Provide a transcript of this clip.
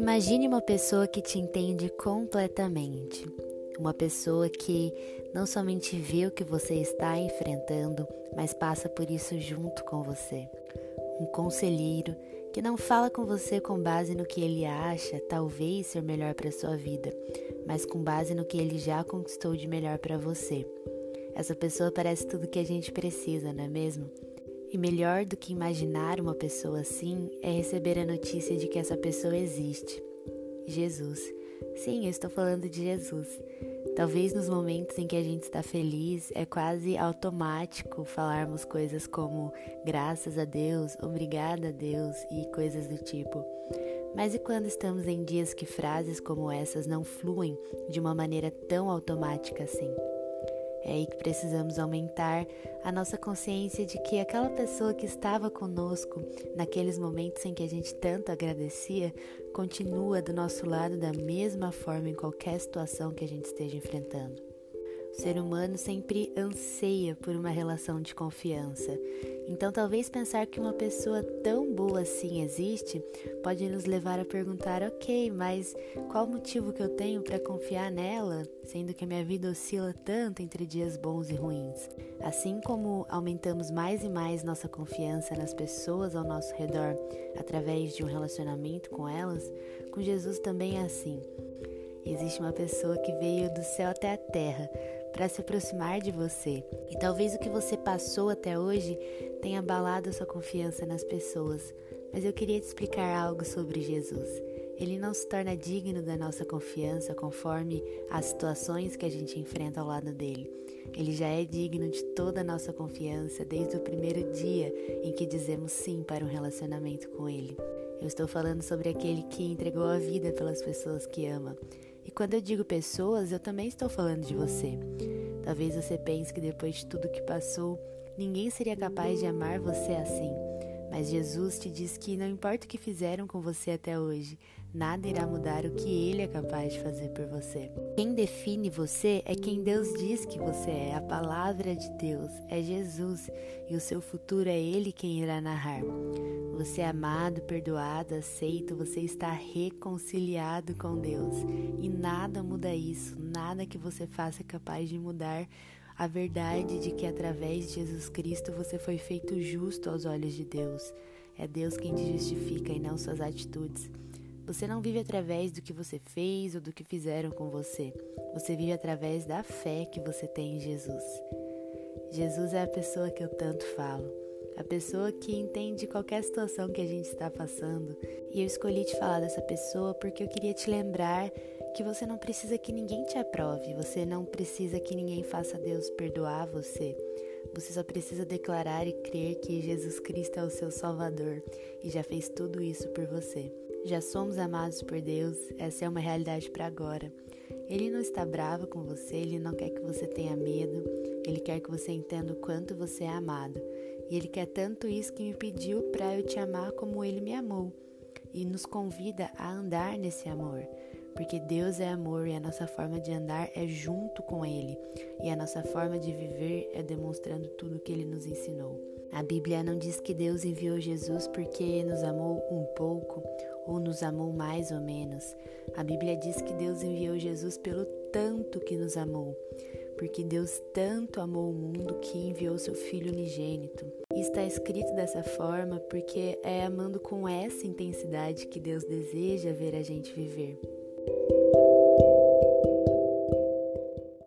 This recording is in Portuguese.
Imagine uma pessoa que te entende completamente. Uma pessoa que não somente vê o que você está enfrentando, mas passa por isso junto com você. Um conselheiro que não fala com você com base no que ele acha talvez ser melhor para sua vida, mas com base no que ele já conquistou de melhor para você. Essa pessoa parece tudo que a gente precisa, não é mesmo? E melhor do que imaginar uma pessoa assim é receber a notícia de que essa pessoa existe. Jesus. Sim, eu estou falando de Jesus. Talvez nos momentos em que a gente está feliz, é quase automático falarmos coisas como graças a Deus, obrigada a Deus e coisas do tipo. Mas e quando estamos em dias que frases como essas não fluem de uma maneira tão automática assim? É aí que precisamos aumentar a nossa consciência de que aquela pessoa que estava conosco naqueles momentos em que a gente tanto agradecia continua do nosso lado da mesma forma em qualquer situação que a gente esteja enfrentando. Ser humano sempre anseia por uma relação de confiança. Então, talvez pensar que uma pessoa tão boa assim existe pode nos levar a perguntar: ok, mas qual motivo que eu tenho para confiar nela, sendo que a minha vida oscila tanto entre dias bons e ruins? Assim como aumentamos mais e mais nossa confiança nas pessoas ao nosso redor através de um relacionamento com elas, com Jesus também é assim. Existe uma pessoa que veio do céu até a terra para se aproximar de você. E talvez o que você passou até hoje tenha abalado a sua confiança nas pessoas, mas eu queria te explicar algo sobre Jesus. Ele não se torna digno da nossa confiança conforme as situações que a gente enfrenta ao lado dele. Ele já é digno de toda a nossa confiança desde o primeiro dia em que dizemos sim para um relacionamento com ele. Eu estou falando sobre aquele que entregou a vida pelas pessoas que ama. E quando eu digo pessoas, eu também estou falando de você. Talvez você pense que depois de tudo que passou, ninguém seria capaz de amar você assim. Mas Jesus te diz que não importa o que fizeram com você até hoje, nada irá mudar o que Ele é capaz de fazer por você. Quem define você é quem Deus diz que você é, a palavra de Deus, é Jesus, e o seu futuro é Ele quem irá narrar. Você é amado, perdoado, aceito, você está reconciliado com Deus, e nada muda isso, nada que você faça é capaz de mudar a verdade de que através de Jesus Cristo você foi feito justo aos olhos de Deus. É Deus quem te justifica e não suas atitudes. Você não vive através do que você fez ou do que fizeram com você. Você vive através da fé que você tem em Jesus. Jesus é a pessoa que eu tanto falo, a pessoa que entende qualquer situação que a gente está passando. E eu escolhi te falar dessa pessoa porque eu queria te lembrar que você não precisa que ninguém te aprove, você não precisa que ninguém faça Deus perdoar você. Você só precisa declarar e crer que Jesus Cristo é o seu Salvador e já fez tudo isso por você. Já somos amados por Deus, essa é uma realidade para agora. Ele não está bravo com você, ele não quer que você tenha medo, ele quer que você entenda o quanto você é amado. E ele quer tanto isso que me pediu para eu te amar como ele me amou e nos convida a andar nesse amor porque Deus é amor e a nossa forma de andar é junto com Ele, e a nossa forma de viver é demonstrando tudo o que Ele nos ensinou. A Bíblia não diz que Deus enviou Jesus porque nos amou um pouco ou nos amou mais ou menos. A Bíblia diz que Deus enviou Jesus pelo tanto que nos amou, porque Deus tanto amou o mundo que enviou seu Filho unigênito. Está escrito dessa forma porque é amando com essa intensidade que Deus deseja ver a gente viver.